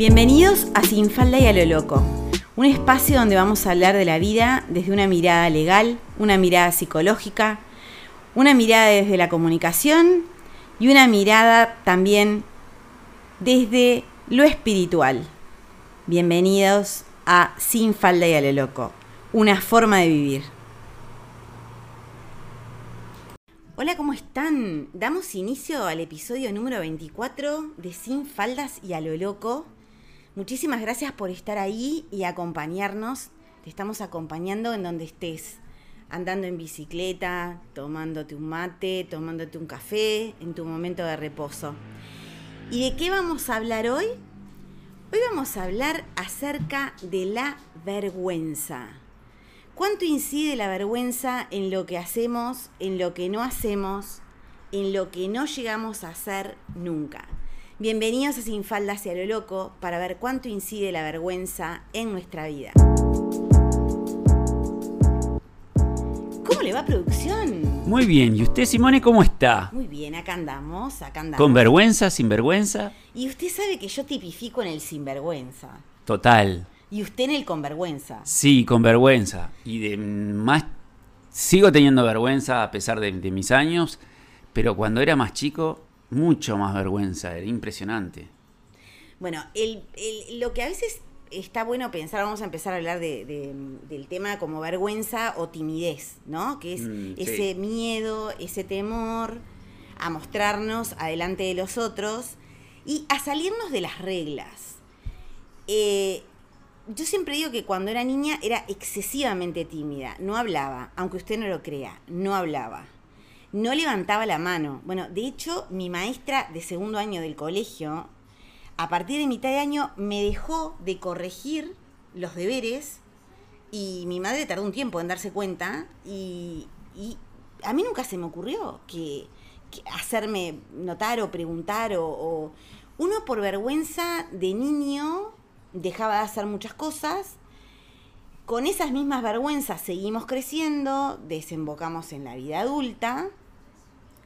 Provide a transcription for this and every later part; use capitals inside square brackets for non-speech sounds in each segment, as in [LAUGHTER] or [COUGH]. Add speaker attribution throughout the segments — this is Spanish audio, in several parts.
Speaker 1: Bienvenidos a Sin Falda y a lo Loco, un espacio donde vamos a hablar de la vida desde una mirada legal, una mirada psicológica, una mirada desde la comunicación y una mirada también desde lo espiritual. Bienvenidos a Sin Falda y a lo Loco, una forma de vivir. Hola, ¿cómo están? Damos inicio al episodio número 24 de Sin Faldas y a lo Loco. Muchísimas gracias por estar ahí y acompañarnos. Te estamos acompañando en donde estés, andando en bicicleta, tomándote un mate, tomándote un café, en tu momento de reposo. ¿Y de qué vamos a hablar hoy? Hoy vamos a hablar acerca de la vergüenza. ¿Cuánto incide la vergüenza en lo que hacemos, en lo que no hacemos, en lo que no llegamos a hacer nunca? Bienvenidos a Sin Falda hacia lo loco para ver cuánto incide la vergüenza en nuestra vida. ¿Cómo le va producción?
Speaker 2: Muy bien, ¿y usted Simone cómo está?
Speaker 1: Muy bien, acá andamos, acá andamos.
Speaker 2: ¿Con vergüenza, sin vergüenza?
Speaker 1: Y usted sabe que yo tipifico en el sinvergüenza.
Speaker 2: Total.
Speaker 1: Y usted en el convergüenza.
Speaker 2: Sí, con vergüenza. Y de más sigo teniendo vergüenza a pesar de, de mis años, pero cuando era más chico mucho más vergüenza, era impresionante.
Speaker 1: Bueno, el, el, lo que a veces está bueno pensar, vamos a empezar a hablar de, de, del tema como vergüenza o timidez, ¿no? Que es mm, ese miedo, ese temor a mostrarnos adelante de los otros y a salirnos de las reglas. Eh, yo siempre digo que cuando era niña era excesivamente tímida, no hablaba, aunque usted no lo crea, no hablaba no levantaba la mano. Bueno, de hecho, mi maestra de segundo año del colegio, a partir de mitad de año, me dejó de corregir los deberes y mi madre tardó un tiempo en darse cuenta y, a mí nunca se me ocurrió que, hacerme notar o preguntar o, uno por vergüenza de niño dejaba de hacer muchas cosas con esas mismas vergüenzas seguimos creciendo, desembocamos en la vida adulta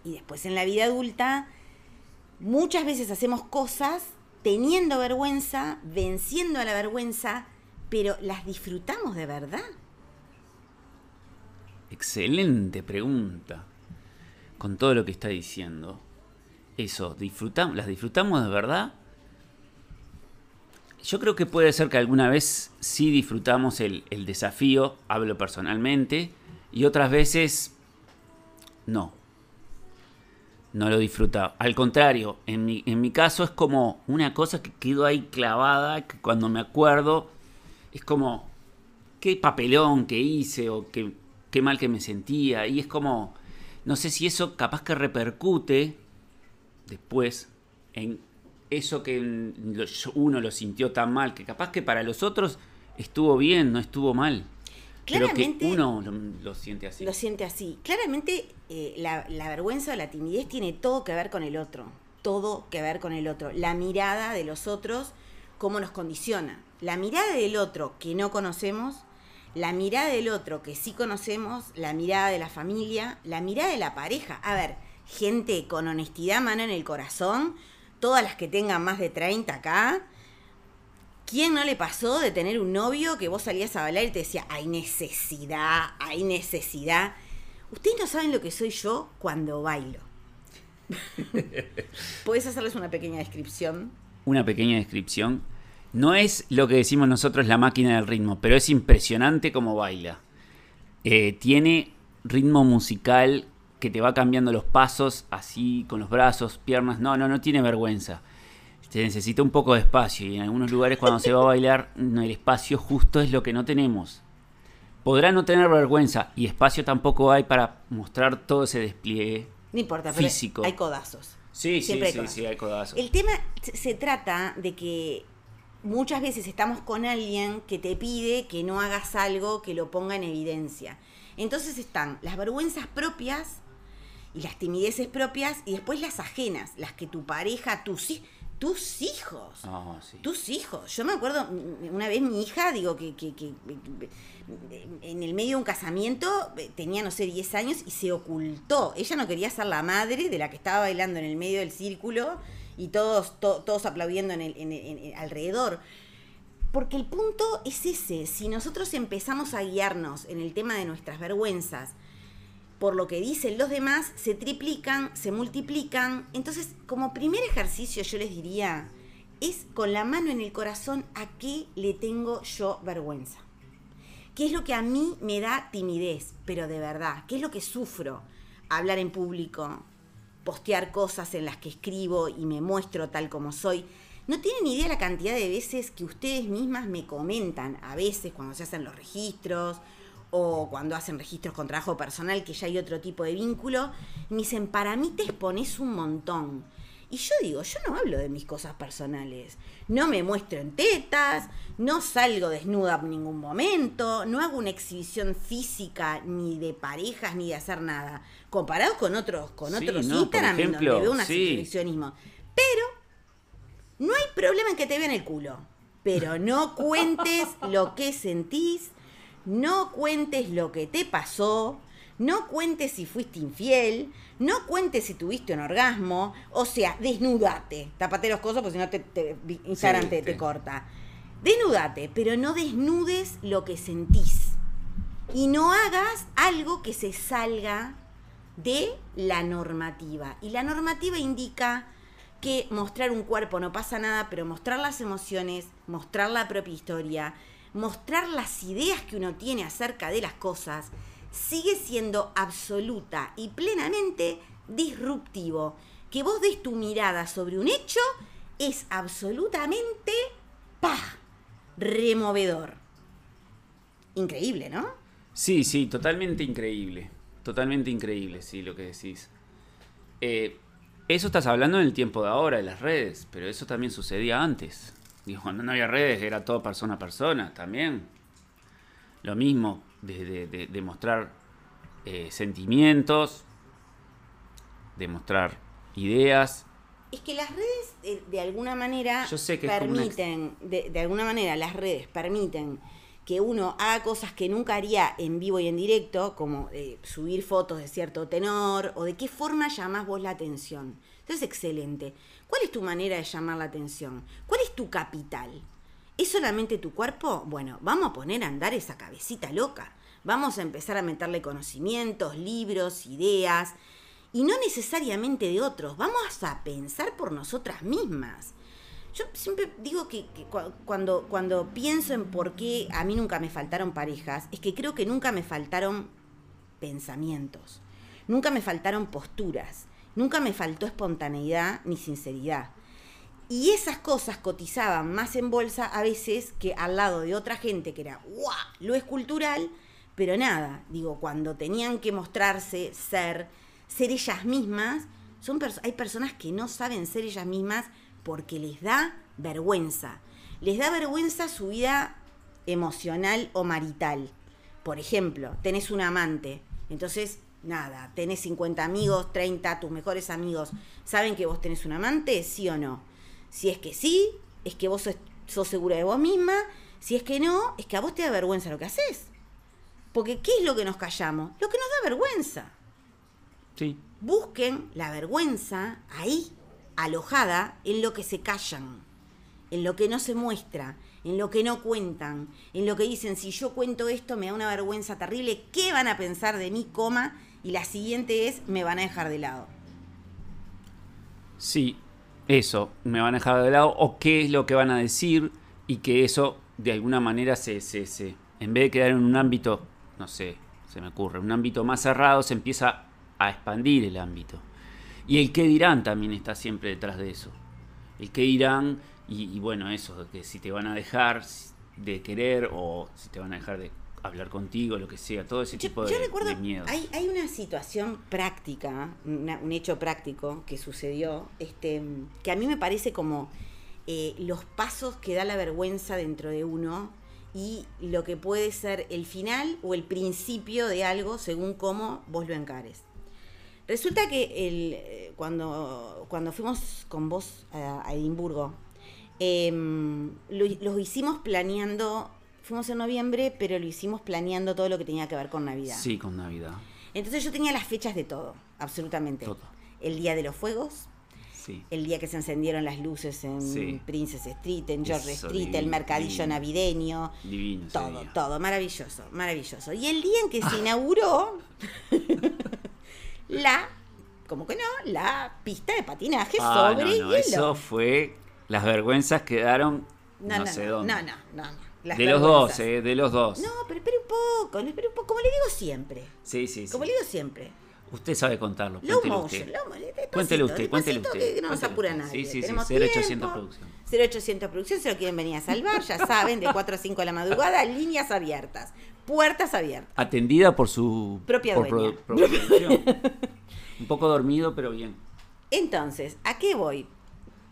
Speaker 1: y después en la vida adulta muchas veces hacemos cosas teniendo vergüenza, venciendo a la vergüenza, pero ¿las disfrutamos de verdad?
Speaker 2: Excelente pregunta. Con todo lo que está diciendo. Eso, disfrutamos, ¿las disfrutamos de verdad? Yo creo que puede ser que alguna vez sí disfrutamos el, el desafío, hablo personalmente, y otras veces no no lo disfruta. Al contrario, en mi, en mi caso es como una cosa que quedó ahí clavada, que cuando me acuerdo es como, qué papelón que hice o qué, qué mal que me sentía. Y es como, no sé si eso capaz que repercute después en eso que uno lo sintió tan mal, que capaz que para los otros estuvo bien, no estuvo mal. Claramente, que uno lo, siente así.
Speaker 1: Lo siente así. Claramente eh, la, la, vergüenza o la timidez tiene todo que ver con el otro. Todo que ver con el otro. La mirada de los otros, cómo nos condiciona. La mirada del otro que no conocemos, la mirada del otro que sí conocemos, la mirada de la familia, la mirada de la pareja. A ver, gente con honestidad, mano en el corazón, todas las que tengan más de 30 acá, ¿Quién no le pasó de tener un novio que vos salías a bailar y te decía, hay necesidad, hay necesidad? Ustedes no saben lo que soy yo cuando bailo. [LAUGHS] ¿Puedes hacerles una pequeña descripción?
Speaker 2: Una pequeña descripción. No es lo que decimos nosotros la máquina del ritmo, pero es impresionante cómo baila. Eh, tiene ritmo musical que te va cambiando los pasos así, con los brazos, piernas. No, no, no tiene vergüenza se necesita un poco de espacio y en algunos lugares cuando se va a bailar el espacio justo es lo que no tenemos. Podrá no tener vergüenza y espacio tampoco hay para mostrar todo ese despliegue
Speaker 1: no importa,
Speaker 2: físico.
Speaker 1: hay codazos.
Speaker 2: Sí, sí, sí, sí, hay codazos.
Speaker 1: El tema se trata de que muchas veces estamos con alguien que te pide que no hagas algo que lo ponga en evidencia. Entonces están las vergüenzas propias y las timideces propias y después las ajenas, las que tu pareja, tus hijos tus hijos.
Speaker 2: Ah,
Speaker 1: tus hijos. Yo me acuerdo, una vez mi hija, digo, que, que, que, en el medio de un casamiento eh, tenía, no sé, 10 años y se ocultó. Ella no quería ser la madre de la que estaba bailando en el medio del círculo y todos, todos aplaudiendo en el, alrededor. Porque el punto es ese, si nosotros empezamos a guiarnos en el tema de nuestras vergüenzas, por lo que dicen los demás, se triplican, se multiplican. Entonces, como primer ejercicio yo les diría, es con la mano en el corazón a qué le tengo yo vergüenza. ¿Qué es lo que a mí me da timidez, pero de verdad? ¿Qué es lo que sufro? Hablar en público, postear cosas en las que escribo y me muestro tal como soy. No tienen idea la cantidad de veces que ustedes mismas me comentan, a veces cuando se hacen los registros o cuando hacen registros con trabajo personal, que ya hay otro tipo de vínculo, me dicen, para mí te expones un montón. Y yo digo, yo no hablo de mis cosas personales. No me muestro en tetas, no salgo desnuda en ningún momento, no hago una exhibición física ni de parejas ni de hacer nada. Comparado con otros, con otros Instagram donde veo un exhibicionismo. Pero no hay problema en que te vean el culo. Pero no cuentes lo que sentís, no cuentes lo que te pasó, no cuentes si fuiste infiel, no cuentes si tuviste un orgasmo, o sea, desnudate. Tapate los cosos porque si no te, Instagram te, corta. Desnudate, pero no desnudes lo que sentís. Y no hagas algo que se salga de la normativa. Y la normativa indica que mostrar un cuerpo no pasa nada, pero mostrar las emociones, mostrar la propia historia, mostrar las ideas que uno tiene acerca de las cosas, sigue siendo absoluta y plenamente disruptivo. Que vos des tu mirada sobre un hecho es absolutamente ¡pah! removedor. Increíble, ¿no?
Speaker 2: Sí, sí, totalmente increíble. Totalmente increíble, sí, lo que decís. Eh, eso estás hablando en el tiempo de ahora, de las redes, pero eso también sucedía antes. Digo, cuando no había redes era todo persona a persona también. Lo mismo, de, de, mostrar eh, sentimientos, de mostrar ideas.
Speaker 1: Es que las redes de, alguna manera permiten, de, de, alguna manera las redes permiten que uno haga cosas que nunca haría en vivo y en directo, como eh, subir fotos de cierto tenor, o de qué forma llamás vos la atención. Entonces, excelente. ¿Cuál es tu manera de llamar la atención? ¿Cuál es tu capital? ¿Es solamente tu cuerpo? Bueno, vamos a poner a andar esa cabecita loca. Vamos a empezar a meterle conocimientos, libros, ideas, y no necesariamente de otros. Vamos a pensar por nosotras mismas. Yo siempre digo que, cuando, cuando pienso en por qué a mí nunca me faltaron parejas, es que creo que nunca me faltaron pensamientos, nunca me faltaron posturas, nunca me faltó espontaneidad ni sinceridad. Y esas cosas cotizaban más en bolsa a veces que al lado de otra gente que era, ¡guau! Lo es cultural, pero nada, digo, cuando tenían que mostrarse, ser, ser ellas mismas, son hay personas que no saben ser ellas mismas porque les da vergüenza. Les da vergüenza su vida emocional o marital. Por ejemplo, tenés un amante, entonces nada, tenés 50 amigos, 30, tus mejores amigos, ¿saben que vos tenés un amante? ¿Sí o no? Si es que sí, es que vos sos, segura de vos misma. Si es que no, es que a vos te da vergüenza lo que haces. Porque ¿qué es lo que nos callamos? Lo que nos da vergüenza.
Speaker 2: Sí.
Speaker 1: Busquen la vergüenza ahí, alojada en lo que se callan, en lo que no se muestra, en lo que no cuentan, en lo que dicen, si yo cuento esto me da una vergüenza terrible, ¿qué van a pensar de mí, coma? Y la siguiente es, me van a dejar de lado.
Speaker 2: Sí, eso, me van a dejar de lado o qué es lo que van a decir y que eso de alguna manera se, se, se, en vez de quedar en un ámbito, no sé, se me ocurre, un ámbito más cerrado, se empieza a expandir el ámbito. Y el qué dirán también está siempre detrás de eso. El qué dirán y, y bueno, eso, que si te van a dejar de querer o si te van a dejar de hablar contigo, lo que sea, todo ese tipo de, miedo.
Speaker 1: Hay, hay, una situación práctica, un hecho práctico que sucedió, este, que a mí me parece como eh, los pasos que da la vergüenza dentro de uno y lo que puede ser el final o el principio de algo según cómo vos lo encares. Resulta que el, eh, cuando, cuando fuimos con vos a, Edimburgo, em, lo, lo, hicimos planeando Fuimos en noviembre, pero lo hicimos planeando todo lo que tenía que ver con Navidad.
Speaker 2: Sí, con Navidad.
Speaker 1: Entonces yo tenía las fechas de todo, absolutamente. Todo. El día de los fuegos, el día que se encendieron las luces en Princess Street, en George Street, el mercadillo navideño.
Speaker 2: Divino.
Speaker 1: Todo, todo, maravilloso, maravilloso. Y el día en que se [LAUGHS] inauguró [LAUGHS] la, como que no, la pista de patinaje ah, sobre no, hielo.
Speaker 2: Eso fue, las vergüenzas quedaron no, sé dónde.
Speaker 1: No, no, no.
Speaker 2: De los dos, eh, de los dos.
Speaker 1: No, pero espera un poco, espera un poco, como le digo siempre.
Speaker 2: Sí, sí, sí.
Speaker 1: Como le digo siempre.
Speaker 2: Usted sabe contarlo.
Speaker 1: Low
Speaker 2: cuéntelo
Speaker 1: motion,
Speaker 2: usted.
Speaker 1: Low,
Speaker 2: cuéntelo usted, cuéntelo usted.
Speaker 1: Que no nos apura nadie.
Speaker 2: Sí, sí, sí. 0800 Producción.
Speaker 1: 0800 Producción, se lo quieren venir a salvar, ya [LAUGHS] saben, de 4 a 5 de la madrugada, líneas abiertas, puertas abiertas.
Speaker 2: Atendida por su
Speaker 1: propia
Speaker 2: por
Speaker 1: dueña. [LAUGHS]
Speaker 2: Un poco dormido, pero bien.
Speaker 1: Entonces, ¿a qué voy?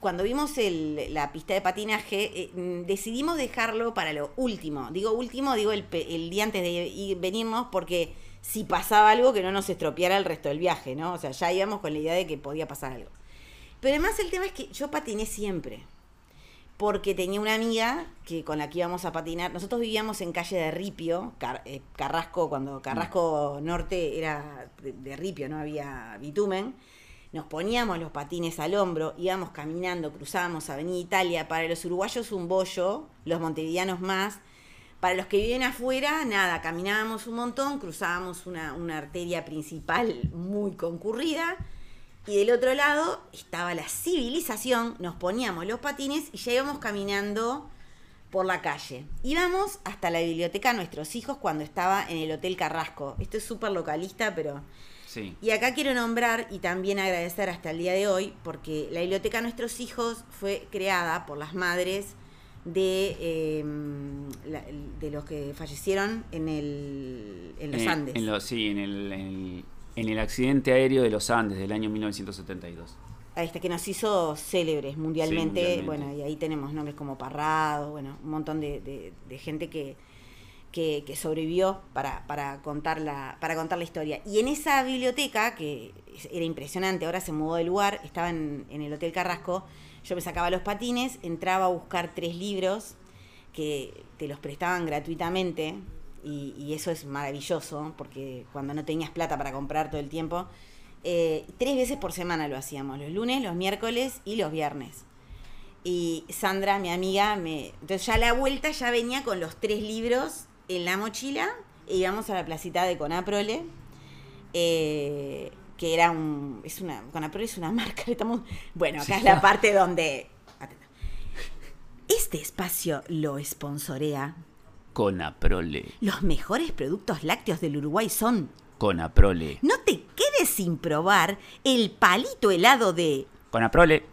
Speaker 1: Cuando vimos el, la pista de patinaje, eh, mm, decidimos dejarlo para lo último. Digo último, digo el, el día antes de ir, venirnos, porque si pasaba algo que no nos estropeara el resto del viaje, ¿no? O sea, ya íbamos con la idea de que podía pasar algo. Pero además el tema es que yo patiné siempre. Porque tenía una amiga que con la que íbamos a patinar. Nosotros vivíamos en calle de Ripio, eh, Carrasco, cuando Carrasco Norte era de, Ripio, no había bitumen. Nos poníamos los patines al hombro, íbamos caminando, cruzábamos Avenida Italia. Para los uruguayos un bollo, los montevideanos más para los que viven afuera, nada, caminábamos un montón, cruzábamos una, arteria principal muy concurrida y del otro lado estaba la civilización, nos poníamos los patines y ya íbamos caminando por la calle. Íbamos hasta la biblioteca nuestros hijos cuando estaba en el Hotel Carrasco. Esto es súper localista, pero...
Speaker 2: Sí.
Speaker 1: Y acá quiero nombrar y también agradecer hasta el día de hoy, porque la biblioteca Nuestros Hijos fue creada por las madres de, em, de los que fallecieron en, el, en los Andes.
Speaker 2: En sí, en el, en el, accidente aéreo de los Andes del año 1972.
Speaker 1: Ahí está, que nos hizo célebres mundialmente. Bueno, y ahí tenemos nombres como Parrado, bueno, un montón de, gente que, que, sobrevivió para, para, contar la, para contar la historia. Y en esa biblioteca, que era impresionante, ahora se mudó de lugar, estaba en, en el Hotel Carrasco, yo me sacaba los patines, entraba a buscar tres libros que te los prestaban gratuitamente y, eso es maravilloso porque cuando no tenías plata para comprar todo el tiempo, eh, tres veces por semana lo hacíamos, los lunes, los miércoles y los viernes. Y Sandra, mi amiga, me... Entonces ya a la vuelta ya venía con los tres libros en la mochila e íbamos a la placita de Conaprole. Eh, que era un. Es una. Conaprole es una [LAUGHS] marca. Estamos, bueno, acá es la parte donde. Este espacio lo sponsorea.
Speaker 2: Conaprole.
Speaker 1: Los mejores productos lácteos del Uruguay son.
Speaker 2: Conaprole.
Speaker 1: No te quedes sin probar el palito helado de.
Speaker 2: Conaprole.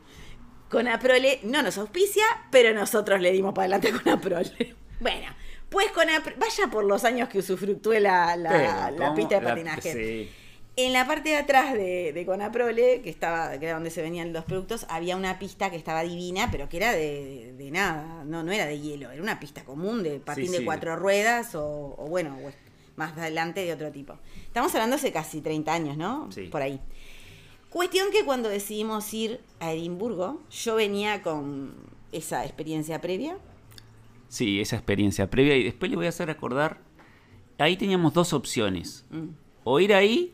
Speaker 1: Conaprole no nos auspicia, pero nosotros le dimos para adelante a Conaprole. [LAUGHS] Bueno, pues Conaprole. Vaya por los años que usufructúe la, la, pista de patinaje. sí. En la parte de atrás de, Conaprole, que estaba, que era donde se venían los productos, había una pista que estaba divina, pero que era de, nada, no, no era de hielo, era una pista común de patín de cuatro ruedas o, bueno, más adelante de otro tipo. Estamos hablando hace casi 30 años, ¿no?
Speaker 2: Sí.
Speaker 1: Por ahí. Cuestión que cuando decidimos ir a Edimburgo, yo venía con esa experiencia previa.
Speaker 2: Sí, esa experiencia previa. Y después le voy a hacer recordar, ahí teníamos dos opciones. Mm. O ir ahí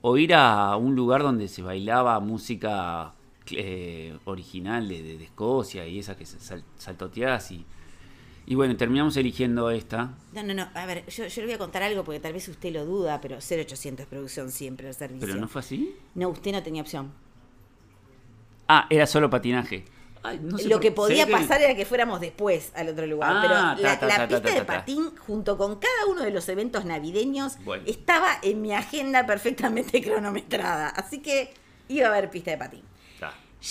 Speaker 2: o ir a un lugar donde se bailaba música eh, original de, Escocia y esa que sal, saltoteas y, y bueno, terminamos eligiendo esta.
Speaker 1: No, no, no, a ver, yo, le voy a contar algo porque tal vez usted lo duda, pero 0800 producción siempre el servicio.
Speaker 2: ¿Pero no fue así?
Speaker 1: No, usted no tenía opción.
Speaker 2: Ah, era solo patinaje
Speaker 1: lo que podía pasar era que fuéramos después al otro lugar. Ah, pero la, pista de patín, junto con cada uno de los eventos navideños, estaba en mi agenda perfectamente [LAUGHS] cronometrada. Así que iba a haber pista de patín.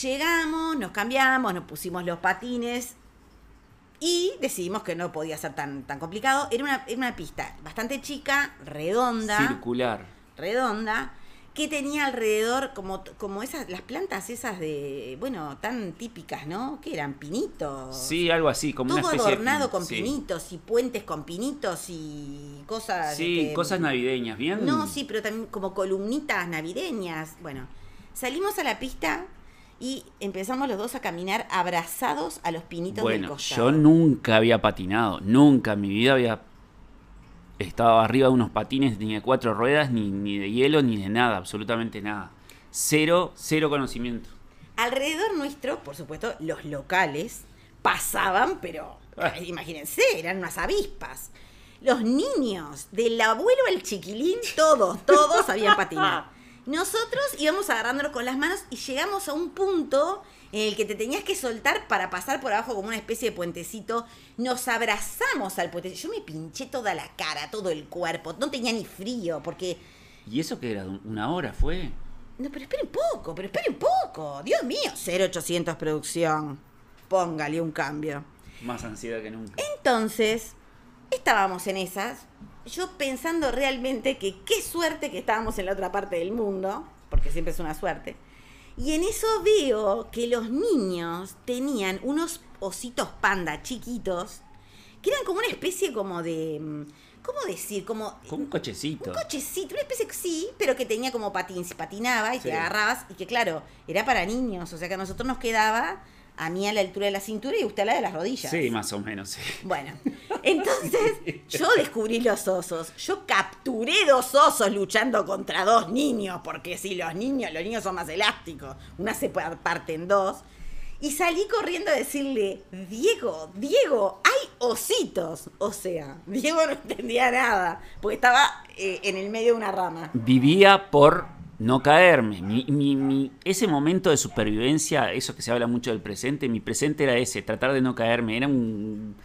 Speaker 1: Llegamos, nos cambiamos, nos pusimos los patines y decidimos que no podía ser tan, tan complicado. Era una, era una pista bastante chica, redonda.
Speaker 2: Circular.
Speaker 1: Redonda que tenía alrededor como, como esas, las plantas esas de, bueno, tan típicas, ¿no? Que eran pinitos.
Speaker 2: Sí, algo así, como
Speaker 1: Todo
Speaker 2: una especie
Speaker 1: adornado con pinitos y puentes con pinitos y cosas.
Speaker 2: Sí, cosas navideñas, bien.
Speaker 1: No, sí, pero también como columnitas navideñas. Bueno, salimos a la pista y empezamos los dos a caminar abrazados a los pinitos del costado.
Speaker 2: Yo nunca había patinado, nunca en mi vida había estaba arriba de unos patines, tenía cuatro ruedas, ni, ni de hielo, ni de nada, absolutamente nada. Cero, cero conocimiento.
Speaker 1: Alrededor nuestro, por supuesto, los locales pasaban, pero
Speaker 2: Ah.
Speaker 1: imagínense, eran unas avispas. Los niños, del abuelo al chiquilín, todos, todos sabían patinar. [LAUGHS] Nosotros íbamos agarrándonos con las manos y llegamos a un punto en el que te tenías que soltar para pasar por abajo como una especie de puentecito. Nos abrazamos al puentecito. Yo me pinché toda la cara, todo el cuerpo. No tenía ni frío porque...
Speaker 2: ¿Y eso que era? ¿Una hora fue?
Speaker 1: No, pero esperen poco, pero esperen poco. Dios mío, 0800 producción. Póngale un cambio.
Speaker 2: Más ansiedad que nunca.
Speaker 1: Entonces, estábamos en esas, yo pensando realmente que qué suerte que estábamos en la otra parte del mundo, porque siempre es una suerte. Y en eso veo que los niños tenían unos ositos panda chiquitos, que eran como una especie como de... mm, ¿Cómo decir? Como...
Speaker 2: Como un cochecito.
Speaker 1: Un cochecito, una especie sí, pero que tenía como patín, si patinaba y
Speaker 2: Sí.
Speaker 1: te agarrabas, y que claro, era para niños, o sea que a nosotros nos quedaba a mí a la altura de la cintura y usted a la de las rodillas.
Speaker 2: Sí, más o menos, sí.
Speaker 1: Bueno, entonces [LAUGHS] yo descubrí los osos. Yo capturé dos osos luchando contra dos niños, porque si los niños, los niños son más elásticos, una se pa- parte en dos. Y salí corriendo a decirle, Diego, Diego, hay ositos. O sea, Diego no entendía nada, porque estaba eh, en el medio de una rama.
Speaker 2: Vivía por no caerme. Mi, mi- mi- ese momento de supervivencia, eso que se habla mucho del presente, mi presente era ese, tratar de no caerme. Era un,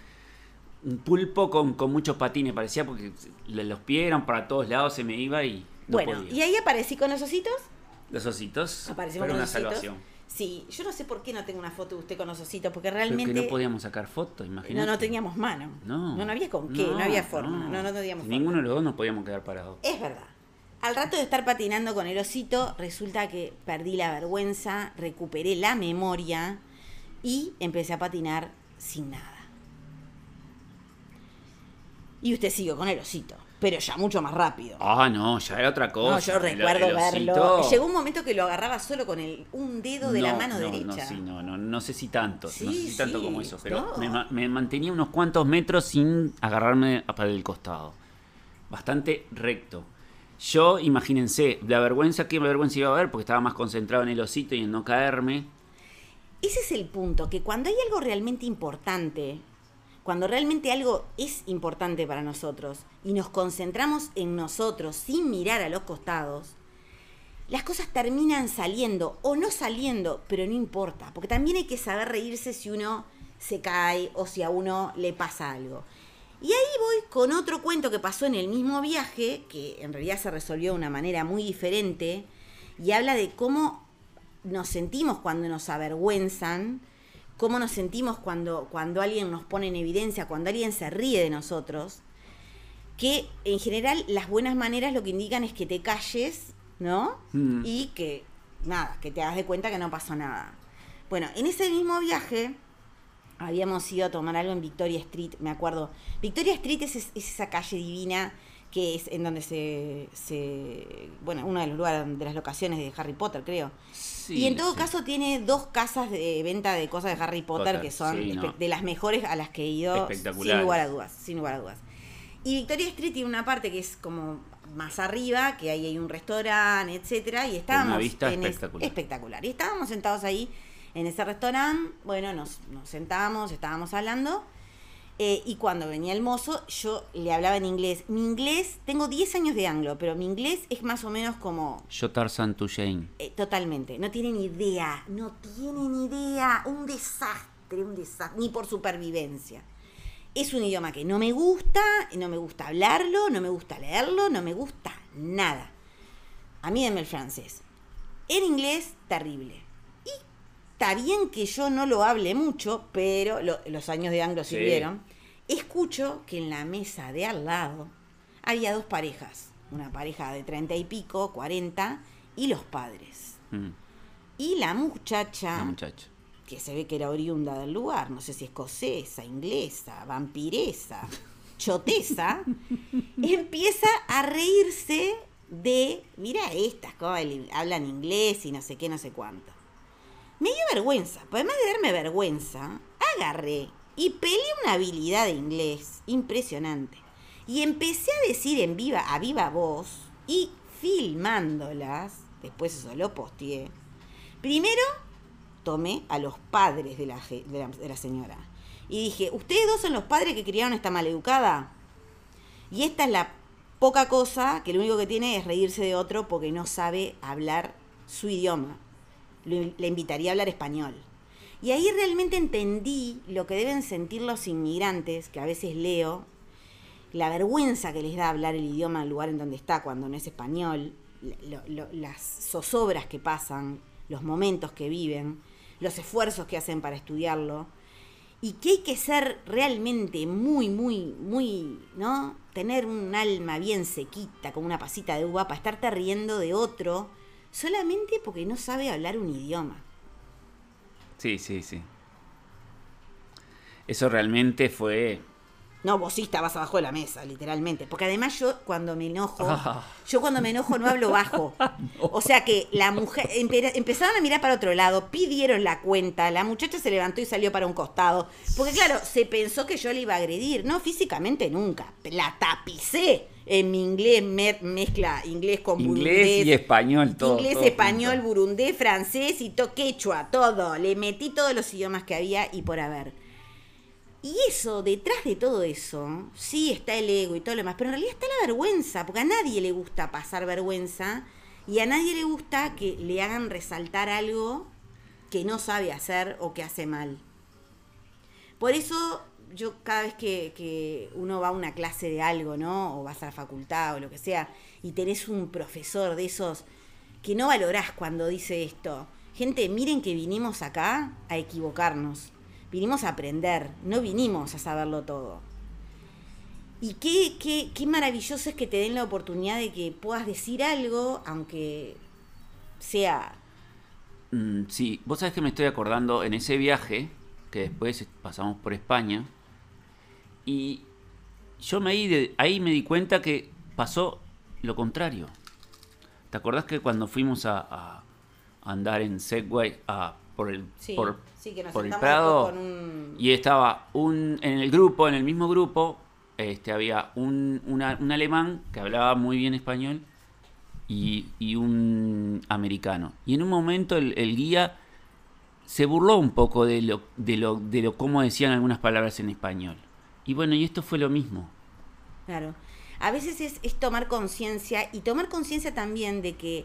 Speaker 2: un pulpo con, con muchos patines, parecía porque los pies eran para todos lados, se me iba y no
Speaker 1: bueno,
Speaker 2: podía.
Speaker 1: y ahí aparecí con los ositos.
Speaker 2: Los ositos
Speaker 1: Aparecimos con
Speaker 2: una
Speaker 1: los ositos.
Speaker 2: salvación.
Speaker 1: Sí, yo no sé por qué no tengo una foto de usted con los ositos, porque realmente...
Speaker 2: que no podíamos sacar fotos, imagínate.
Speaker 1: No, no teníamos mano.
Speaker 2: No.
Speaker 1: No, no había con qué, no, había forma. No, no, teníamos forma.
Speaker 2: Ninguno de los dos nos podíamos quedar parados.
Speaker 1: Es verdad. Al rato de estar patinando con el osito, resulta que perdí la vergüenza, recuperé la memoria y empecé a patinar sin nada. Y usted siguió con el osito, pero ya mucho más rápido.
Speaker 2: Ah, no, ya era otra cosa.
Speaker 1: No, yo recuerdo
Speaker 2: el
Speaker 1: verlo. Llegó un momento que lo agarraba solo con el, un dedo de la
Speaker 2: No,
Speaker 1: mano
Speaker 2: no,
Speaker 1: derecha.
Speaker 2: No, sí, no, no, no sé si tanto, no sé si tanto
Speaker 1: sí,
Speaker 2: como eso, pero me, ma- me mantenía unos cuantos metros sin agarrarme para el costado. Bastante recto. Yo, imagínense, la vergüenza, ¿qué vergüenza iba a haber? Porque estaba más concentrado en el osito y en no caerme.
Speaker 1: Ese es el punto, que cuando hay algo realmente importante, cuando realmente algo es importante para nosotros y nos concentramos en nosotros sin mirar a los costados, las cosas terminan saliendo o no saliendo, pero no importa, porque también hay que saber reírse si uno se cae o si a uno le pasa algo. Y ahí voy con otro cuento que pasó en el mismo viaje, que en realidad se resolvió de una manera muy diferente, y habla de cómo nos sentimos cuando nos avergüenzan, cómo nos sentimos cuando, cuando alguien nos pone en evidencia, cuando alguien se ríe de nosotros, que en general las buenas maneras lo que indican es que te calles, ¿no?
Speaker 2: Mm.
Speaker 1: Y que, nada, que te hagas de cuenta que no pasó nada. Bueno, en ese mismo viaje habíamos ido a tomar algo en Victoria Street, me acuerdo. Victoria Street es, es esa calle divina que es en donde se, se bueno, uno de los lugares, de las locaciones de Harry Potter, creo.
Speaker 2: Sí,
Speaker 1: y en todo
Speaker 2: sí.
Speaker 1: caso tiene dos casas de venta de cosas de Harry Potter,
Speaker 2: Potter,
Speaker 1: que son
Speaker 2: sí,
Speaker 1: espe-
Speaker 2: no.
Speaker 1: de las mejores a las que he ido, sin lugar a dudas, sin lugar a dudas. Y Victoria Street tiene una parte que es como más arriba, que ahí hay un restaurante, etcétera, y estábamos
Speaker 2: vista
Speaker 1: en es-
Speaker 2: espectacular.
Speaker 1: espectacular. Y estábamos sentados ahí en ese restaurante, bueno, nos, nos sentamos, estábamos hablando, eh, y cuando venía el mozo, yo le hablaba en inglés. Mi inglés, tengo 10 años de anglo, pero mi inglés es más o menos como
Speaker 2: Yo Tarzan to Jane.
Speaker 1: eh, totalmente, no tienen idea, no tienen idea, un desastre, un desastre, ni por supervivencia. Es un idioma que no me gusta, no me gusta hablarlo, no me gusta leerlo, no me gusta nada. A mí denme el francés. En inglés, terrible. Está bien que yo no lo hable mucho, pero lo- los años de anglo
Speaker 2: Sí.
Speaker 1: sirvieron. Escucho que en la mesa de al lado había dos parejas. Una pareja de treinta y pico, cuarenta, y los padres.
Speaker 2: Mm,
Speaker 1: Y la muchacha,
Speaker 2: la muchacha.
Speaker 1: que se ve que era oriunda del lugar, no sé si escocesa, inglesa, vampiresa, [LAUGHS] chotesa, empieza a reírse de, mira estas, hablan inglés y no sé qué, no sé cuánto. Vergüenza, además de darme vergüenza, agarré y peleé una habilidad de inglés impresionante. Y empecé a decir en viva, a viva voz y filmándolas, después eso lo posteé. Primero, tomé a los padres de la, de la, señora. Y dije, ¿ustedes dos son los padres que criaron esta maleducada? Y esta es la poca cosa que lo único que tiene es reírse de otro porque no sabe hablar su idioma. Le invitaría a hablar español. Y ahí realmente entendí lo que deben sentir los inmigrantes, que a veces leo, la vergüenza que les da hablar el idioma del lugar en donde está cuando no es español, las zozobras que pasan, los momentos que viven, los esfuerzos que hacen para estudiarlo, y que hay que ser realmente muy, muy, muy, ¿no? Tener un alma bien sequita, como una pasita de uva, para estarte riendo de otro, solamente porque no sabe hablar un idioma.
Speaker 2: Sí, sí, sí. Eso realmente fue
Speaker 1: no, vos sí estabas abajo de la mesa, literalmente. Porque además yo cuando me enojo, ah. yo cuando me enojo no hablo bajo. [LAUGHS] O sea que la mujer, empezaron a mirar para otro lado, pidieron la cuenta, la muchacha se levantó y salió para un costado. Porque claro, se pensó que yo le iba a agredir. No, físicamente nunca. La tapicé en mi inglés, mezcla inglés con
Speaker 2: inglés y español, todo.
Speaker 1: Inglés, español, burundés, francés y to quechua, todo. Le metí todos los idiomas que había y por haber. Y eso, detrás de todo eso, sí está el ego y todo lo demás, pero en realidad está la vergüenza, porque a nadie le gusta pasar vergüenza y a nadie le gusta que le hagan resaltar algo que no sabe hacer o que hace mal. Por eso yo cada vez que, uno va a una clase de algo, ¿no? O vas a la facultad o lo que sea, y tenés un profesor de esos que no valorás cuando dice esto. Gente, miren que vinimos acá a equivocarnos vinimos a aprender, no vinimos a saberlo todo. Y qué, qué, qué maravilloso es que te den la oportunidad de que puedas decir algo, aunque sea...
Speaker 2: Mm, sí, vos sabés que me estoy acordando en ese viaje, que después pasamos por España, y yo me de, ahí me di cuenta que pasó lo contrario. ¿Te acordás que cuando fuimos a, a andar en Segway a por el, por, el Prado. Y estaba un, en el grupo, en el mismo grupo, este, había un, un alemán que hablaba muy bien español y, y un americano. Y en un momento el, guía se burló un poco de lo, de lo, de lo cómo decían algunas palabras en español. Y bueno, y esto fue lo mismo.
Speaker 1: Claro. A veces es, es tomar conciencia y tomar conciencia también de que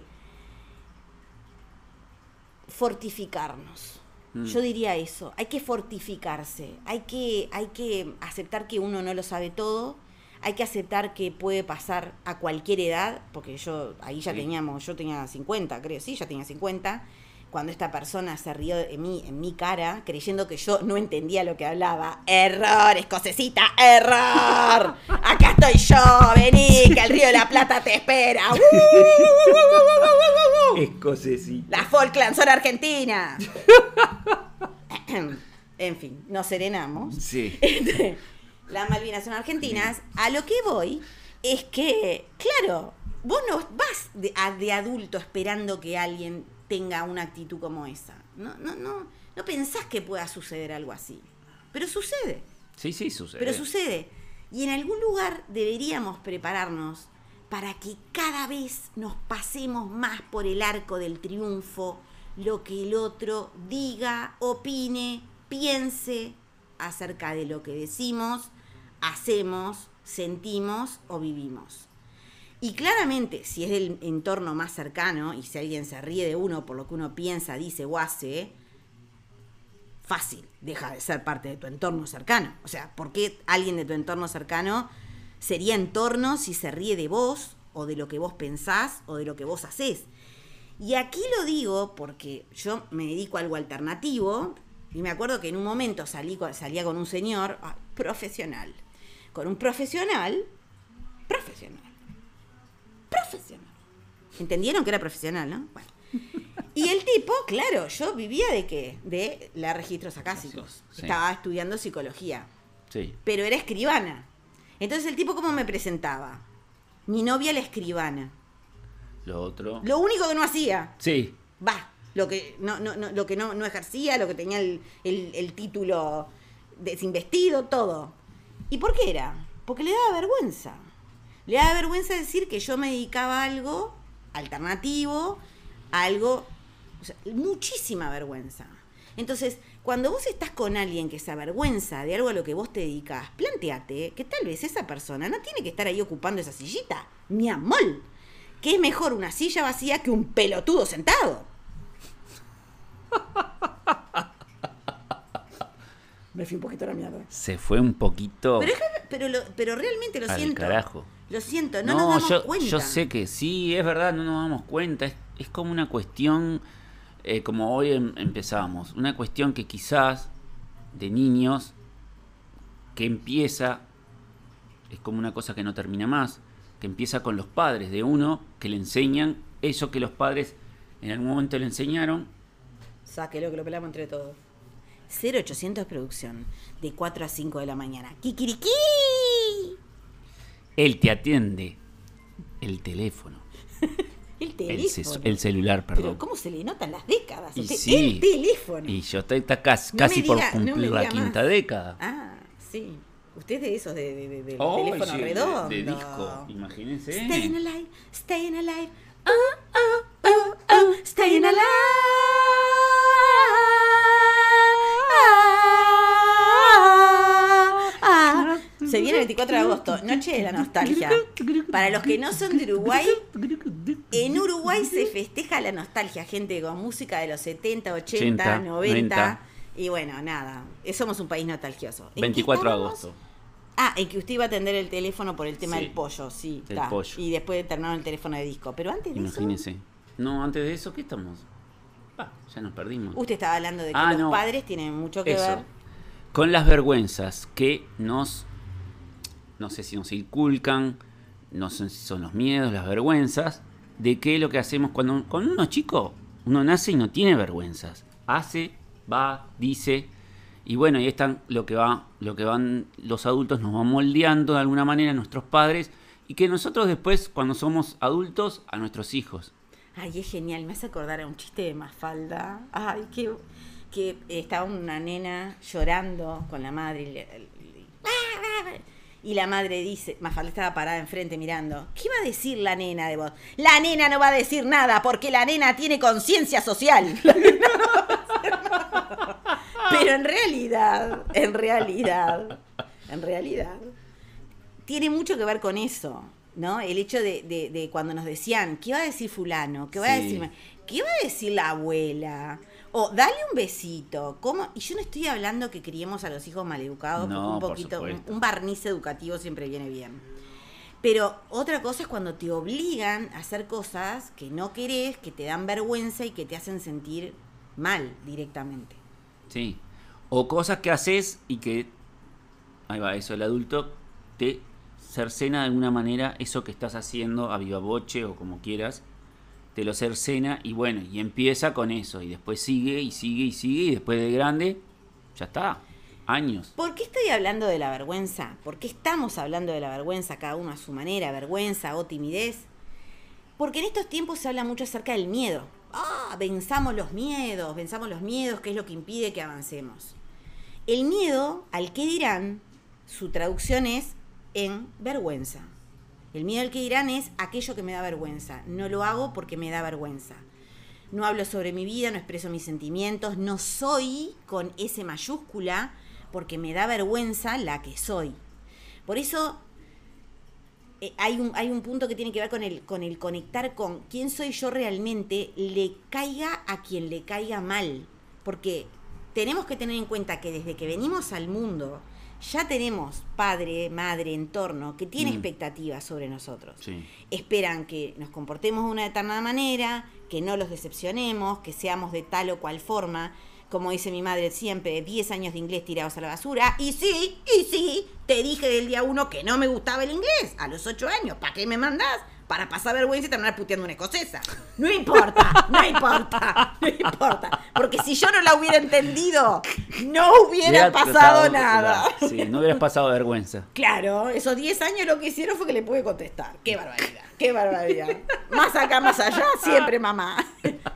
Speaker 1: fortificarnos. Mm. Yo diría eso, hay que fortificarse, hay que, hay que aceptar que uno no lo sabe todo, hay que aceptar que puede pasar a cualquier edad, porque yo ahí ya teníamos, yo tenía 50, creo, sí, ya tenía 50, cuando esta persona se rió de mí, en mi cara, creyendo que yo no entendía lo que hablaba. Error, escocesita, error. Acá estoy yo, vení, que el río de la Plata te espera.
Speaker 2: Escocesita.
Speaker 1: La Falkland son Argentina. [LAUGHS] en fin, nos serenamos.
Speaker 2: Sí.
Speaker 1: Este, las Malvinas son argentinas. A lo que voy es que, claro, vos no vas de, de adulto esperando que alguien tenga una actitud como esa. No, no, no, no pensás que pueda suceder algo así. Pero sucede.
Speaker 2: Sí, sí, sucede.
Speaker 1: Pero sucede. Y en algún lugar deberíamos prepararnos para que cada vez nos pasemos más por el arco del triunfo lo que el otro diga, opine, piense acerca de lo que decimos, hacemos, sentimos o vivimos. Y claramente, si es del entorno más cercano y si alguien se ríe de uno por lo que uno piensa, dice o hace, fácil, deja de ser parte de tu entorno cercano. O sea, ¿por qué alguien de tu entorno cercano sería entorno si se ríe de vos o de lo que vos pensás o de lo que vos hacés? Y aquí lo digo porque yo me dedico a algo alternativo y me acuerdo que en un momento salí, salía con un señor ah, profesional, con un profesional profesional profesional. ¿Entendieron que era profesional, no? Bueno. Y el tipo, claro, yo vivía de qué? De la registros acásicos. Estaba estudiando psicología.
Speaker 2: Sí.
Speaker 1: Pero era escribana. Entonces el tipo, ¿cómo me presentaba? Mi novia la escribana.
Speaker 2: Lo otro.
Speaker 1: Lo único que no hacía.
Speaker 2: Sí.
Speaker 1: Va. Lo que no, no, no lo que no, ejercía, lo que tenía el, el título desinvestido, todo. ¿Y por qué era? Porque le daba vergüenza. Le da vergüenza decir que yo me dedicaba a algo alternativo, algo, muchísima vergüenza. Entonces, cuando vos estás con alguien que se avergüenza de algo a lo que vos te dedicas, planteate que tal vez esa persona no tiene que estar ahí ocupando esa sillita, mi amor. Que es mejor una silla vacía que un pelotudo sentado. [LAUGHS] Me fui un poquito a la mierda.
Speaker 2: Se fue un poquito.
Speaker 1: Pero, pero, pero realmente lo
Speaker 2: al
Speaker 1: siento.
Speaker 2: carajo.
Speaker 1: Lo siento, no, nos damos
Speaker 2: yo,
Speaker 1: cuenta.
Speaker 2: yo sé que sí, es verdad, no nos damos cuenta. Es, es como una cuestión, eh, como hoy em- empezamos, una cuestión que quizás de niños, que empieza, es como una cosa que no termina más, que empieza con los padres de uno, que le enseñan eso que los padres en algún momento le enseñaron.
Speaker 1: Sáquelo que lo pelamos entre todos. 0800 producción, de 4 a 5 de la mañana. ¡Kikiriki!
Speaker 2: Él te atiende el teléfono,
Speaker 1: El
Speaker 2: el,
Speaker 1: teléfono.
Speaker 2: el celular,
Speaker 1: Pero
Speaker 2: perdón.
Speaker 1: ¿cómo se le notan las décadas?
Speaker 2: Y
Speaker 1: Usted-
Speaker 2: sí.
Speaker 1: El teléfono.
Speaker 2: Y yo estoy casi,
Speaker 1: No
Speaker 2: casi por
Speaker 1: no
Speaker 2: cumplir la quinta
Speaker 1: más.
Speaker 2: década.
Speaker 1: Ah, sí. Usted es de esos de, de- de- del
Speaker 2: Oh,
Speaker 1: teléfono
Speaker 2: sí, de-
Speaker 1: redondo.
Speaker 2: De, disco, imagínense.
Speaker 1: Staying alive, staying alive. Oh, oh, oh, oh, staying alive. Viene el 24 de agosto, Noche de la Nostalgia. Para los que no son de Uruguay, en Uruguay se festeja la nostalgia, gente, con música de los 70, 80,
Speaker 2: 80,
Speaker 1: 90.
Speaker 2: 90.
Speaker 1: Y bueno, nada, somos un país nostalgioso. ¿En qué
Speaker 2: 24 de agosto.
Speaker 1: Ah, en que usted iba a atender el teléfono por el tema
Speaker 2: Sí,
Speaker 1: del pollo, sí.
Speaker 2: pollo.
Speaker 1: Y después terminaron el teléfono de disco. Pero antes de
Speaker 2: Imagínense. No, antes de eso, ¿qué estamos? Ah, ya nos perdimos.
Speaker 1: usted estaba hablando de que
Speaker 2: Ah,
Speaker 1: los
Speaker 2: no.
Speaker 1: padres tienen mucho que
Speaker 2: Eso.
Speaker 1: ver.
Speaker 2: Con las vergüenzas que nos, no sé si nos inculcan, no sé si son los miedos, las vergüenzas, de que lo que hacemos cuando, cuando uno es chico, uno nace y no tiene vergüenzas. Hace, va, dice, y bueno, ahí están lo que va, lo que van los adultos nos van moldeando de alguna manera nuestros padres y que nosotros después, cuando somos adultos, a nuestros hijos.
Speaker 1: Ay, es genial, me hace acordar a un chiste de Mafalda. Ay, que, que estaba una nena llorando con la madre. Y, le- y la madre dice, Mafalda estaba parada enfrente mirando, ¿qué va a decir la nena de vos? La nena no va a decir nada porque la nena tiene conciencia social. [LAUGHS] La nena no va a decir nada. Pero en realidad, en realidad, en realidad, tiene mucho que ver con eso, ¿no? El hecho de, de- de cuando nos decían, ¿qué va a decir fulano? ¿Qué va a decir? ¿Qué va a decir la abuela? O dale un besito. ¿Cómo? Y yo no estoy hablando que criemos a los hijos maleducados,
Speaker 2: No,
Speaker 1: porque un poquito, un, un barniz educativo siempre viene bien. Pero otra cosa es cuando te obligan a hacer cosas que no querés, que te dan vergüenza y que te hacen sentir mal directamente.
Speaker 2: Sí. O cosas que haces y que, ahí va, eso, el adulto te cercena de alguna manera eso que estás haciendo a viva voce o como quieras, te lo cercena y bueno, y empieza con eso y después sigue y sigue y sigue y después de grande, ya está, años.
Speaker 1: ¿Por qué estoy hablando de la vergüenza? ¿Por qué estamos hablando de la vergüenza, cada uno a su manera, vergüenza o timidez? Porque en estos tiempos se habla mucho acerca del miedo. Ah, venzamos los miedos, venzamos los miedos, que es lo que impide que avancemos. El miedo, al que dirán, su traducción es en vergüenza. El miedo al que dirán es aquello que me da vergüenza. No lo hago porque me da vergüenza. No hablo sobre mi vida, no expreso mis sentimientos, no soy con S mayúscula porque me da vergüenza la que soy. Por eso eh, hay, un, hay un punto que tiene que ver con el, con el conectar con quién soy yo realmente, le caiga a quien le caiga mal. Porque tenemos que tener en cuenta que desde que venimos al mundo, ya tenemos padre, madre, entorno que tiene
Speaker 2: Mm.
Speaker 1: expectativas sobre nosotros
Speaker 2: Sí.
Speaker 1: esperan que nos comportemos de una determinada manera, que no los decepcionemos, que seamos de tal o cual forma. Como dice mi madre siempre, 10 años de inglés tirados a la basura. Y sí, y sí, te dije del día uno que no me gustaba el inglés. A los 8 años, ¿para qué me mandás? Para pasar vergüenza y terminar puteando una escocesa. No importa, no importa, no importa. Porque si yo no la hubiera entendido, no hubiera
Speaker 2: Hubiera
Speaker 1: pasado nada.
Speaker 2: Sí, no hubieras pasado vergüenza.
Speaker 1: Claro, esos 10 años lo que hicieron fue que le pude contestar. Qué barbaridad, qué barbaridad. Más acá, más allá, siempre mamá.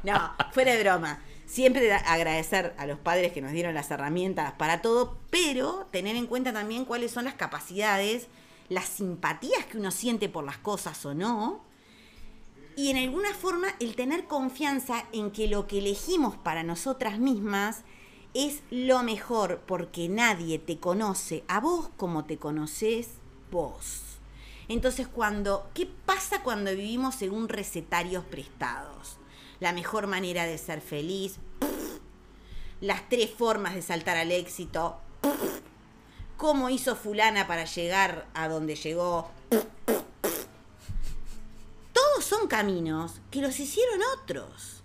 Speaker 1: No, fuera de broma. Siempre agradecer a los padres que nos dieron las herramientas para todo, pero tener en cuenta también cuáles son las capacidades, las simpatías que uno siente por las cosas o no. Y en alguna forma el tener confianza en que lo que elegimos para nosotras mismas es lo mejor porque nadie te conoce a vos como te conoces vos. Entonces, cuando, ¿qué pasa cuando vivimos según recetarios prestados? La mejor manera de ser feliz, las tres formas de saltar al éxito, cómo hizo fulana para llegar a donde llegó. Todos son caminos que los hicieron otros.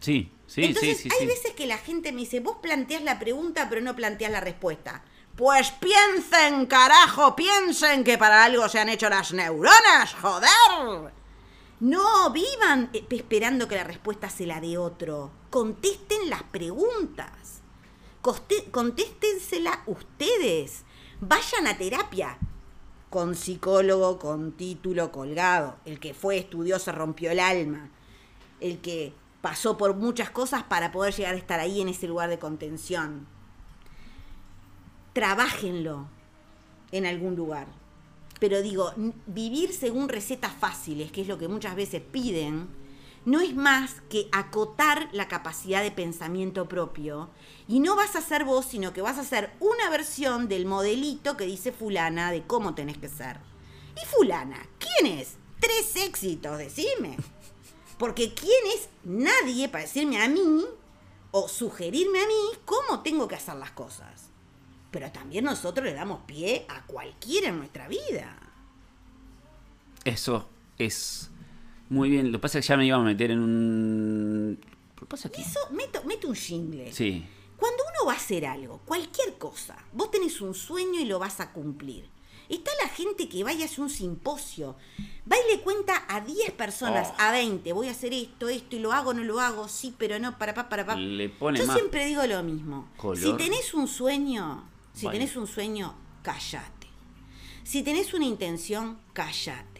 Speaker 2: Sí, sí,
Speaker 1: Entonces,
Speaker 2: sí, sí.
Speaker 1: hay
Speaker 2: sí.
Speaker 1: veces que la gente me dice, vos planteás la pregunta pero no planteás la respuesta. Pues piensen, carajo, piensen que para algo se han hecho las neuronas, joder. No vivan eh, esperando que la respuesta se la dé otro. Contesten las preguntas. Coste- Contéstensela ustedes. Vayan a terapia. Con psicólogo, con título colgado. El que fue, estudió, se rompió el alma. El que pasó por muchas cosas para poder llegar a estar ahí en ese lugar de contención. Trabájenlo en algún lugar. Pero digo, vivir según recetas fáciles, que es lo que muchas veces piden, no es más que acotar la capacidad de pensamiento propio. Y no vas a ser vos, sino que vas a ser una versión del modelito que dice fulana de cómo tenés que ser. ¿Y fulana? ¿Quién es? Tres éxitos, decime. Porque ¿quién es nadie para decirme a mí o sugerirme a mí cómo tengo que hacer las cosas? Pero también nosotros le damos pie a cualquiera en nuestra vida.
Speaker 2: Eso es muy bien. Lo que pasa es que ya me iba a meter en un. Lo pasa que.
Speaker 1: eso, meto, mete un jingle.
Speaker 2: Sí.
Speaker 1: Cuando uno va a hacer algo, cualquier cosa, vos tenés un sueño y lo vas a cumplir. Está la gente que vaya a hacer un simposio, va y le cuenta a 10 personas,
Speaker 2: Oh.
Speaker 1: a 20, voy a hacer esto, esto, y lo hago, no lo hago, sí, pero no, para pa, para pa.
Speaker 2: Le pone
Speaker 1: Yo
Speaker 2: más
Speaker 1: siempre digo lo mismo.
Speaker 2: color.
Speaker 1: Si tenés un sueño, si
Speaker 2: Vale.
Speaker 1: tenés un sueño, callate. Si tenés una intención, callate.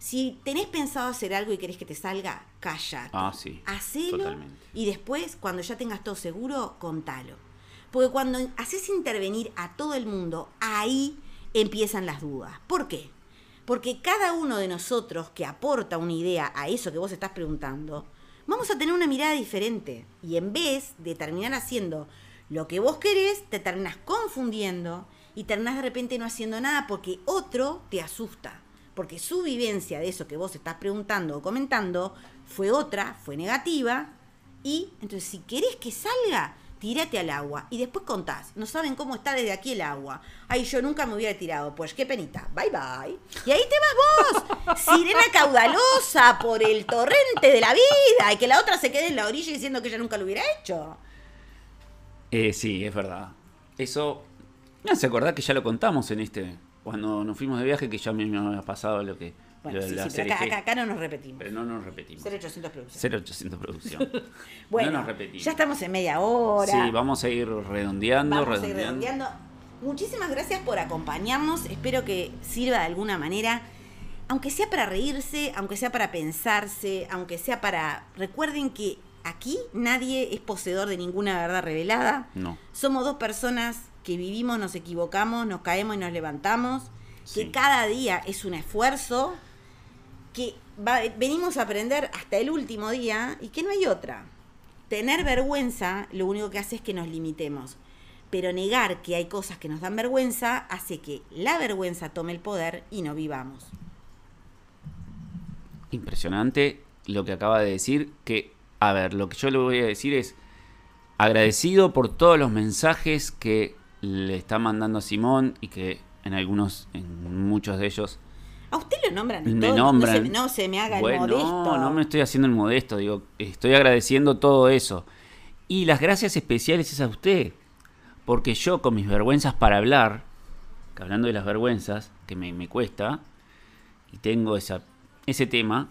Speaker 1: Si tenés pensado hacer algo y querés que te salga, callate.
Speaker 2: Ah, sí,
Speaker 1: Hacelo
Speaker 2: totalmente.
Speaker 1: y después, cuando ya tengas todo seguro, contalo. Porque cuando haces intervenir a todo el mundo, ahí empiezan las dudas. ¿Por qué? Porque cada uno de nosotros que aporta una idea a eso que vos estás preguntando, vamos a tener una mirada diferente. Y en vez de terminar haciendo lo que vos querés, te terminas confundiendo y terminás de repente no haciendo nada porque otro te asusta. Porque su vivencia de eso que vos estás preguntando o comentando fue otra, fue negativa. Y entonces si querés que salga, tírate al agua y después contás. No saben cómo está desde aquí el agua. Ay, yo nunca me hubiera tirado. Pues qué penita. Bye bye. Y ahí te vas vos. Sirena caudalosa por el torrente de la vida. Y que la otra se quede en la orilla diciendo que ella nunca lo hubiera hecho.
Speaker 2: Eh, sí, es verdad. Eso. Me hace acordar que ya lo contamos en este. Cuando nos fuimos de viaje, que ya me, me había pasado lo que.
Speaker 1: Bueno,
Speaker 2: lo
Speaker 1: sí,
Speaker 2: la
Speaker 1: sí, pero acá, acá- acá no nos repetimos.
Speaker 2: Pero no nos repetimos.
Speaker 1: 0800 producción.
Speaker 2: 0800 producción.
Speaker 1: Bueno,
Speaker 2: no nos repetimos.
Speaker 1: ya estamos en media hora.
Speaker 2: Sí, vamos a ir redondeando,
Speaker 1: Vamos a ir
Speaker 2: redondeando.
Speaker 1: Muchísimas gracias por acompañarnos. Espero que sirva de alguna manera. Aunque sea para reírse, aunque sea para pensarse, aunque sea para... Recuerden que aquí nadie es poseedor de ninguna verdad revelada.
Speaker 2: No.
Speaker 1: Somos dos personas que vivimos, nos equivocamos, nos caemos y nos levantamos.
Speaker 2: Sí.
Speaker 1: Que cada día es un esfuerzo. Que va- venimos a aprender hasta el último día y que no hay otra. Tener vergüenza lo único que hace es que nos limitemos. Pero negar que hay cosas que nos dan vergüenza hace que la vergüenza tome el poder y no vivamos.
Speaker 2: Impresionante lo que acaba de decir. Que, a ver, lo que yo le voy a decir es agradecido por todos los mensajes que le está mandando Simón y que en algunos, en muchos de ellos
Speaker 1: A usted lo nombran.
Speaker 2: me
Speaker 1: todo,
Speaker 2: nombran.
Speaker 1: No se, no se me haga
Speaker 2: Bueno,
Speaker 1: el modesto.
Speaker 2: No, no me estoy haciendo el modesto, digo, estoy agradeciendo todo eso. Y las gracias especiales es a usted, porque yo con mis vergüenzas para hablar, que hablando de las vergüenzas, que me, me cuesta, y tengo esa, ese tema,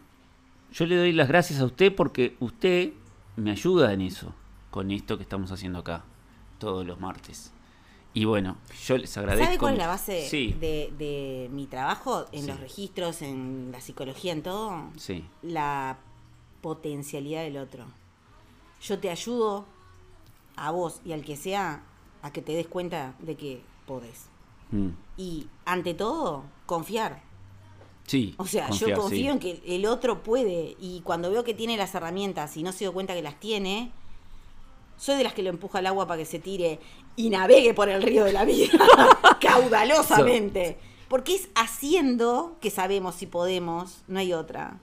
Speaker 2: yo le doy las gracias a usted porque usted me ayuda en eso, con esto que estamos haciendo acá, todos los martes. Y bueno, yo les agradezco.
Speaker 1: ¿Sabe cuál es la base
Speaker 2: Sí,
Speaker 1: de, de mi trabajo? En
Speaker 2: Sí.
Speaker 1: los registros, en la psicología, en todo.
Speaker 2: sí,
Speaker 1: La potencialidad del otro. Yo te ayudo a vos y al que sea a que te des cuenta de que podés.
Speaker 2: mm,
Speaker 1: Y ante todo, confiar.
Speaker 2: sí.
Speaker 1: O sea,
Speaker 2: confiar,
Speaker 1: yo
Speaker 2: sí.
Speaker 1: confío en que el otro puede y cuando veo que tiene las herramientas y no se dio cuenta que las tiene, soy de las que lo empuja al agua para que se tire y navegue por el río de la vida [LAUGHS] caudalosamente. Porque es haciendo que sabemos si podemos, no hay otra.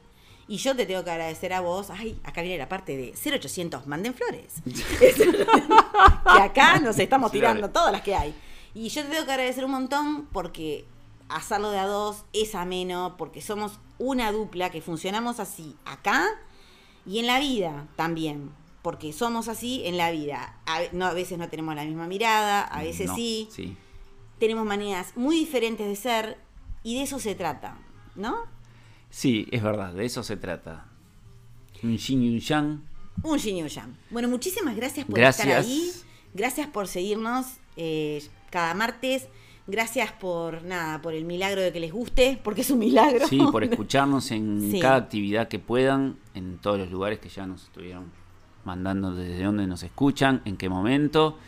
Speaker 1: Y yo te tengo que agradecer a vos. Ay, acá viene la parte de 0800, manden flores. [LAUGHS] que acá nos estamos tirando todas las que hay. Y yo te tengo que agradecer un montón porque hacerlo de a dos es ameno, porque somos una dupla que funcionamos así acá y en la vida también. Porque somos así en la vida. A, no, a veces no tenemos la misma mirada, a veces sí.
Speaker 2: sí.
Speaker 1: Tenemos maneras muy diferentes de ser y de eso se trata, ¿no?
Speaker 2: Sí, es verdad, de eso se trata. Un yin y un yang.
Speaker 1: Un yin y un yang. Bueno, muchísimas gracias por estar ahí. Gracias por seguirnos eh, cada martes. Gracias por nada, por el milagro de que les guste, porque es un milagro.
Speaker 2: Sí, por [LAUGHS] escucharnos en cada actividad que puedan, en todos los lugares que ya nos estuvieron mandando desde dónde nos escuchan, en qué momento.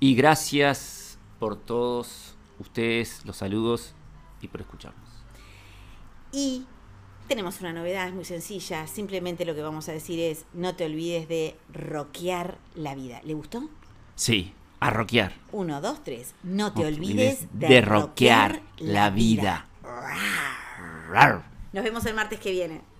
Speaker 2: Y gracias por todos ustedes, los saludos y por escucharnos.
Speaker 1: Y tenemos una novedad, es muy sencilla. Simplemente lo que vamos a decir es, no te olvides de rockear la vida. ¿Le gustó?
Speaker 2: Sí, a rockear.
Speaker 1: Uno, dos, tres. No te, olvides, de, rockear, la vida. Nos vemos el martes que viene.